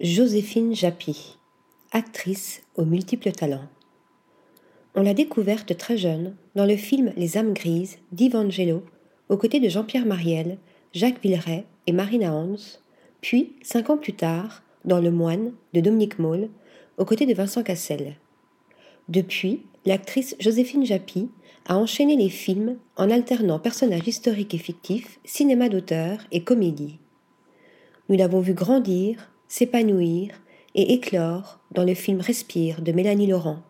Joséphine Japy, actrice aux multiples talents. On l'a découverte très jeune dans le film Les âmes grises d'Ivangelo, aux côtés de Jean-Pierre Mariel, Jacques Villeray et Marina Hans, puis, cinq ans plus tard, dans Le Moine de Dominique Moll, aux côtés de Vincent Cassel. Depuis, l'actrice Joséphine Japy a enchaîné les films en alternant personnages historiques et fictifs, cinéma d'auteur et comédie. Nous l'avons vue grandir, s'épanouir et éclore dans le film Respire de Mélanie Laurent,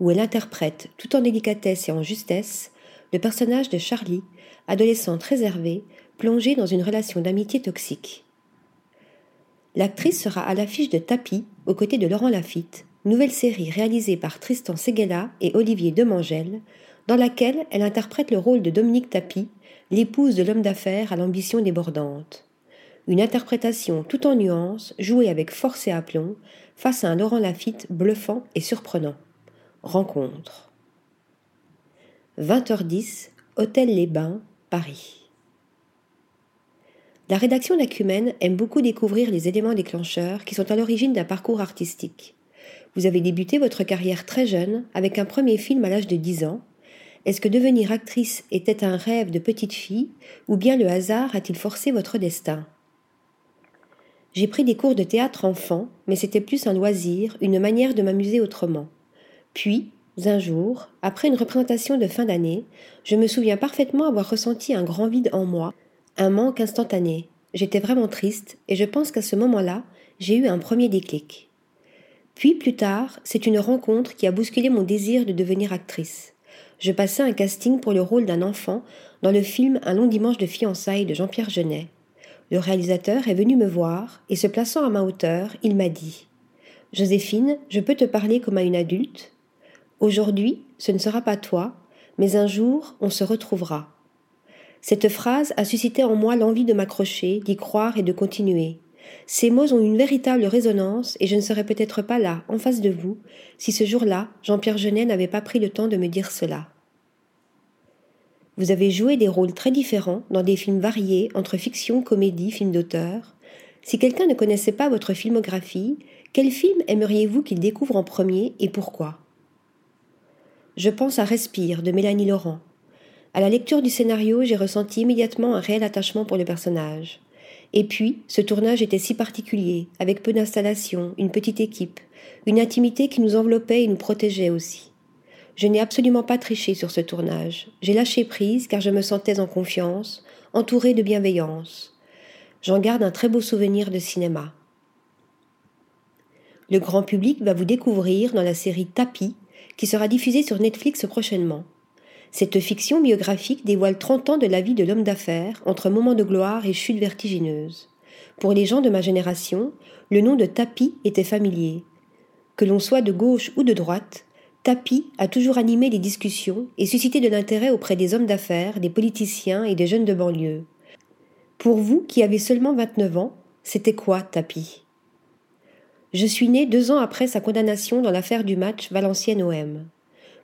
où elle interprète, tout en délicatesse et en justesse, le personnage de Charlie, adolescente réservée, plongée dans une relation d'amitié toxique. L'actrice sera à l'affiche de Tapis, aux côtés de Laurent Lafitte, nouvelle série réalisée par Tristan Seguela et Olivier Demangel, dans laquelle elle interprète le rôle de Dominique Tapis, l'épouse de l'homme d'affaires à l'ambition débordante une interprétation tout en nuances, jouée avec force et aplomb, face à un Laurent Lafitte bluffant et surprenant. Rencontre. 20h10, Hôtel Les Bains, Paris. La rédaction d'Acumène aime beaucoup découvrir les éléments déclencheurs qui sont à l'origine d'un parcours artistique. Vous avez débuté votre carrière très jeune, avec un premier film à l'âge de 10 ans. Est-ce que devenir actrice était un rêve de petite fille, ou bien le hasard a-t-il forcé votre destin? J'ai pris des cours de théâtre enfant, mais c'était plus un loisir, une manière de m'amuser autrement. Puis, un jour, après une représentation de fin d'année, je me souviens parfaitement avoir ressenti un grand vide en moi, un manque instantané. J'étais vraiment triste, et je pense qu'à ce moment-là, j'ai eu un premier déclic. Puis plus tard, c'est une rencontre qui a bousculé mon désir de devenir actrice. Je passais un casting pour le rôle d'un enfant dans le film Un long dimanche de fiançailles de Jean-Pierre Genet. Le réalisateur est venu me voir et se plaçant à ma hauteur, il m'a dit Joséphine, je peux te parler comme à une adulte? Aujourd'hui, ce ne sera pas toi, mais un jour, on se retrouvera. Cette phrase a suscité en moi l'envie de m'accrocher, d'y croire et de continuer. Ces mots ont une véritable résonance et je ne serais peut-être pas là, en face de vous, si ce jour-là, Jean-Pierre Genet n'avait pas pris le temps de me dire cela. Vous avez joué des rôles très différents dans des films variés entre fiction, comédie, film d'auteur. Si quelqu'un ne connaissait pas votre filmographie, quel film aimeriez-vous qu'il découvre en premier et pourquoi? Je pense à Respire de Mélanie Laurent. À la lecture du scénario, j'ai ressenti immédiatement un réel attachement pour le personnage. Et puis, ce tournage était si particulier, avec peu d'installation, une petite équipe, une intimité qui nous enveloppait et nous protégeait aussi. Je n'ai absolument pas triché sur ce tournage. J'ai lâché prise car je me sentais en confiance, entourée de bienveillance. J'en garde un très beau souvenir de cinéma. Le grand public va vous découvrir dans la série Tapis, qui sera diffusée sur Netflix prochainement. Cette fiction biographique dévoile 30 ans de la vie de l'homme d'affaires, entre moments de gloire et chutes vertigineuses. Pour les gens de ma génération, le nom de Tapis était familier. Que l'on soit de gauche ou de droite, Tapi a toujours animé les discussions et suscité de l'intérêt auprès des hommes d'affaires, des politiciens et des jeunes de banlieue. Pour vous qui avez seulement 29 ans, c'était quoi Tapi? Je suis né deux ans après sa condamnation dans l'affaire du match Valenciennes-OM.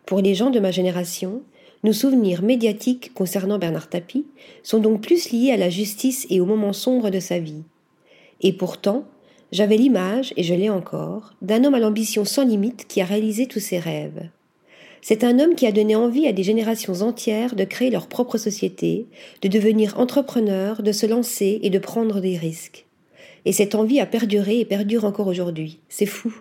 Pour les gens de ma génération, nos souvenirs médiatiques concernant Bernard Tapie sont donc plus liés à la justice et au moment sombre de sa vie. Et pourtant, j'avais l'image, et je l'ai encore, d'un homme à l'ambition sans limite qui a réalisé tous ses rêves. C'est un homme qui a donné envie à des générations entières de créer leur propre société, de devenir entrepreneur, de se lancer et de prendre des risques. Et cette envie a perduré et perdure encore aujourd'hui. C'est fou.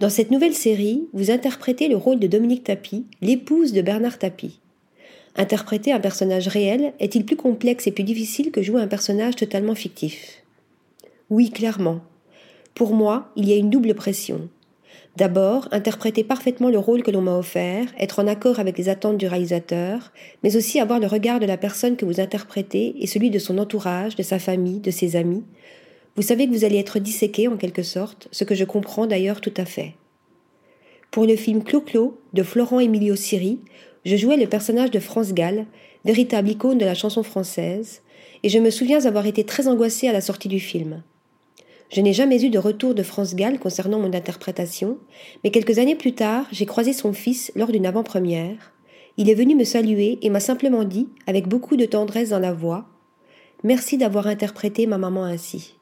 Dans cette nouvelle série, vous interprétez le rôle de Dominique Tapie, l'épouse de Bernard Tapie. Interpréter un personnage réel est-il plus complexe et plus difficile que jouer un personnage totalement fictif? Oui, clairement. Pour moi, il y a une double pression. D'abord, interpréter parfaitement le rôle que l'on m'a offert, être en accord avec les attentes du réalisateur, mais aussi avoir le regard de la personne que vous interprétez et celui de son entourage, de sa famille, de ses amis. Vous savez que vous allez être disséqué en quelque sorte, ce que je comprends d'ailleurs tout à fait. Pour le film Clo-Clo de Florent Emilio Siri, je jouais le personnage de France Gall, véritable icône de la chanson française, et je me souviens avoir été très angoissée à la sortie du film. Je n'ai jamais eu de retour de France Gall concernant mon interprétation, mais quelques années plus tard, j'ai croisé son fils lors d'une avant-première. Il est venu me saluer et m'a simplement dit, avec beaucoup de tendresse dans la voix, Merci d'avoir interprété ma maman ainsi.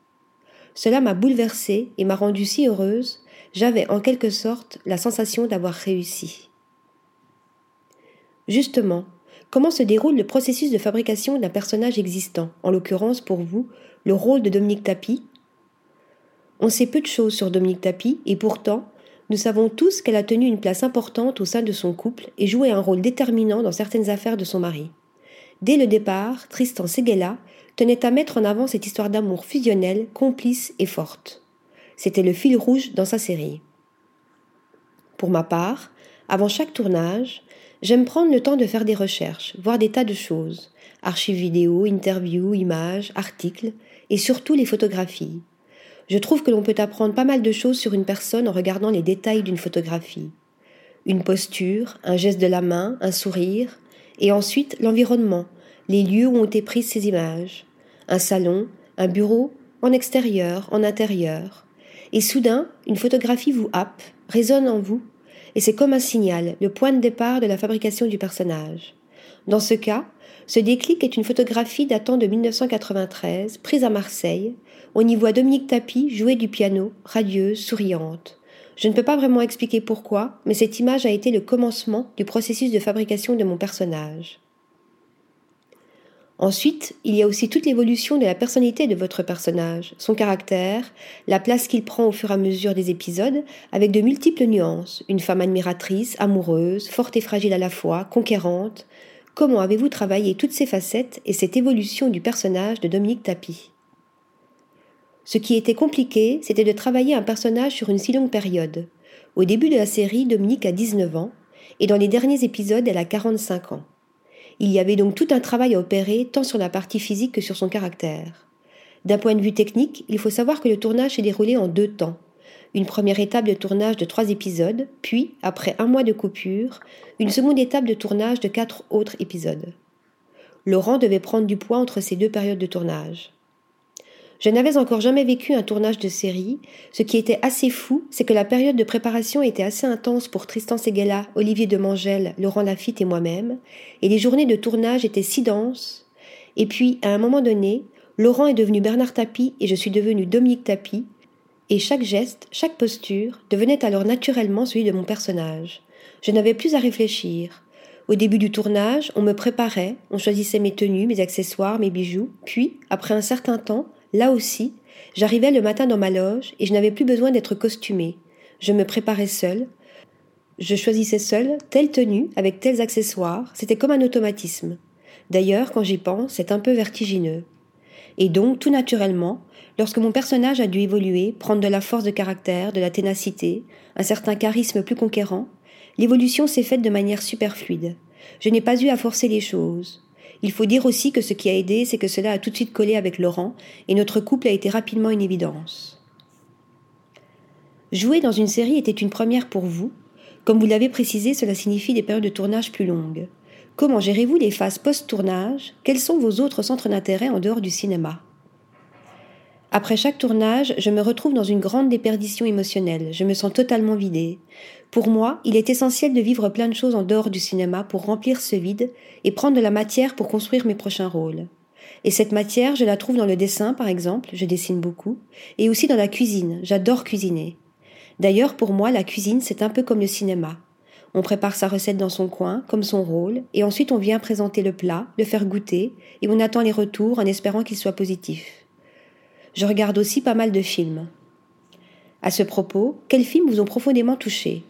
Cela m'a bouleversée et m'a rendue si heureuse, j'avais en quelque sorte la sensation d'avoir réussi. Justement, comment se déroule le processus de fabrication d'un personnage existant, en l'occurrence pour vous, le rôle de Dominique Tapie? On sait peu de choses sur Dominique Tapie et pourtant, nous savons tous qu'elle a tenu une place importante au sein de son couple et joué un rôle déterminant dans certaines affaires de son mari. Dès le départ, Tristan Seguela tenait à mettre en avant cette histoire d'amour fusionnelle, complice et forte. C'était le fil rouge dans sa série. Pour ma part, avant chaque tournage, j'aime prendre le temps de faire des recherches, voir des tas de choses, archives vidéo, interviews, images, articles, et surtout les photographies. Je trouve que l'on peut apprendre pas mal de choses sur une personne en regardant les détails d'une photographie. Une posture, un geste de la main, un sourire, et ensuite l'environnement, les lieux où ont été prises ces images. Un salon, un bureau, en extérieur, en intérieur. Et soudain, une photographie vous happe, résonne en vous, et c'est comme un signal, le point de départ de la fabrication du personnage. Dans ce cas, ce déclic est une photographie datant de 1993, prise à Marseille. On y voit Dominique Tapie jouer du piano, radieuse, souriante. Je ne peux pas vraiment expliquer pourquoi, mais cette image a été le commencement du processus de fabrication de mon personnage. Ensuite, il y a aussi toute l'évolution de la personnalité de votre personnage, son caractère, la place qu'il prend au fur et à mesure des épisodes, avec de multiples nuances, une femme admiratrice, amoureuse, forte et fragile à la fois, conquérante, Comment avez-vous travaillé toutes ces facettes et cette évolution du personnage de Dominique Tapie? Ce qui était compliqué, c'était de travailler un personnage sur une si longue période. Au début de la série, Dominique a 19 ans, et dans les derniers épisodes, elle a 45 ans. Il y avait donc tout un travail à opérer, tant sur la partie physique que sur son caractère. D'un point de vue technique, il faut savoir que le tournage s'est déroulé en deux temps une première étape de tournage de trois épisodes, puis, après un mois de coupure, une seconde étape de tournage de quatre autres épisodes. Laurent devait prendre du poids entre ces deux périodes de tournage. Je n'avais encore jamais vécu un tournage de série. Ce qui était assez fou, c'est que la période de préparation était assez intense pour Tristan Seguela, Olivier Demangel, Laurent Lafitte et moi-même, et les journées de tournage étaient si denses. Et puis, à un moment donné, Laurent est devenu Bernard Tapie et je suis devenue Dominique Tapie, et chaque geste, chaque posture devenait alors naturellement celui de mon personnage. Je n'avais plus à réfléchir. Au début du tournage, on me préparait, on choisissait mes tenues, mes accessoires, mes bijoux, puis, après un certain temps, là aussi, j'arrivais le matin dans ma loge et je n'avais plus besoin d'être costumée. Je me préparais seule. Je choisissais seule telle tenue avec tels accessoires, c'était comme un automatisme. D'ailleurs, quand j'y pense, c'est un peu vertigineux. Et donc, tout naturellement, Lorsque mon personnage a dû évoluer, prendre de la force de caractère, de la ténacité, un certain charisme plus conquérant, l'évolution s'est faite de manière super fluide. Je n'ai pas eu à forcer les choses. Il faut dire aussi que ce qui a aidé, c'est que cela a tout de suite collé avec Laurent, et notre couple a été rapidement une évidence. Jouer dans une série était une première pour vous. Comme vous l'avez précisé, cela signifie des périodes de tournage plus longues. Comment gérez-vous les phases post-tournage? Quels sont vos autres centres d'intérêt en dehors du cinéma? Après chaque tournage, je me retrouve dans une grande déperdition émotionnelle. Je me sens totalement vidée. Pour moi, il est essentiel de vivre plein de choses en dehors du cinéma pour remplir ce vide et prendre de la matière pour construire mes prochains rôles. Et cette matière, je la trouve dans le dessin, par exemple, je dessine beaucoup, et aussi dans la cuisine, j'adore cuisiner. D'ailleurs, pour moi, la cuisine, c'est un peu comme le cinéma. On prépare sa recette dans son coin, comme son rôle, et ensuite on vient présenter le plat, le faire goûter, et on attend les retours en espérant qu'il soit positif je regarde aussi pas mal de films. À ce propos, quels films vous ont profondément touché?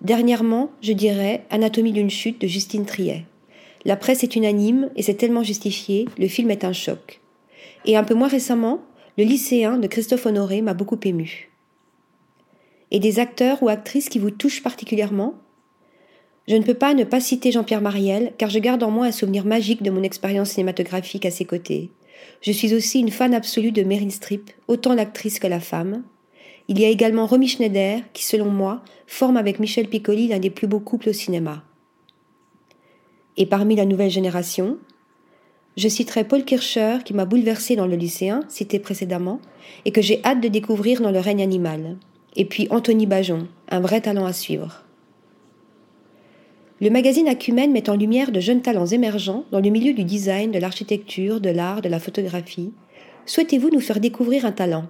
Dernièrement, je dirais Anatomie d'une chute de Justine Triet. La presse est unanime et c'est tellement justifié, le film est un choc. Et un peu moins récemment, Le lycéen de Christophe Honoré m'a beaucoup ému. Et des acteurs ou actrices qui vous touchent particulièrement? Je ne peux pas ne pas citer Jean-Pierre Mariel, car je garde en moi un souvenir magique de mon expérience cinématographique à ses côtés. Je suis aussi une fan absolue de Meryl Streep, autant l'actrice que la femme. Il y a également Romy Schneider, qui selon moi forme avec Michel Piccoli l'un des plus beaux couples au cinéma. Et parmi la nouvelle génération, je citerai Paul Kircher qui m'a bouleversé dans le lycéen, cité précédemment, et que j'ai hâte de découvrir dans le règne animal. Et puis Anthony Bajon, un vrai talent à suivre. Le magazine Acumen met en lumière de jeunes talents émergents dans le milieu du design, de l'architecture, de l'art, de la photographie. Souhaitez-vous nous faire découvrir un talent?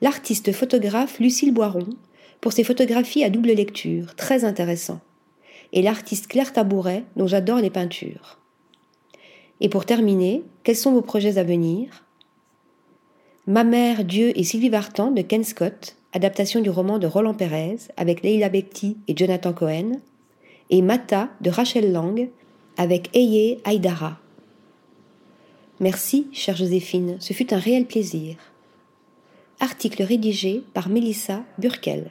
L'artiste photographe Lucille Boiron pour ses photographies à double lecture, très intéressant. Et l'artiste Claire Tabouret dont j'adore les peintures. Et pour terminer, quels sont vos projets à venir? Ma mère, Dieu et Sylvie Vartan de Ken Scott, adaptation du roman de Roland Pérez avec Leila Bekti et Jonathan Cohen, et Mata de Rachel Lang avec Eye Aydara. Merci, chère Joséphine, ce fut un réel plaisir. Article rédigé par Mélissa Burkel.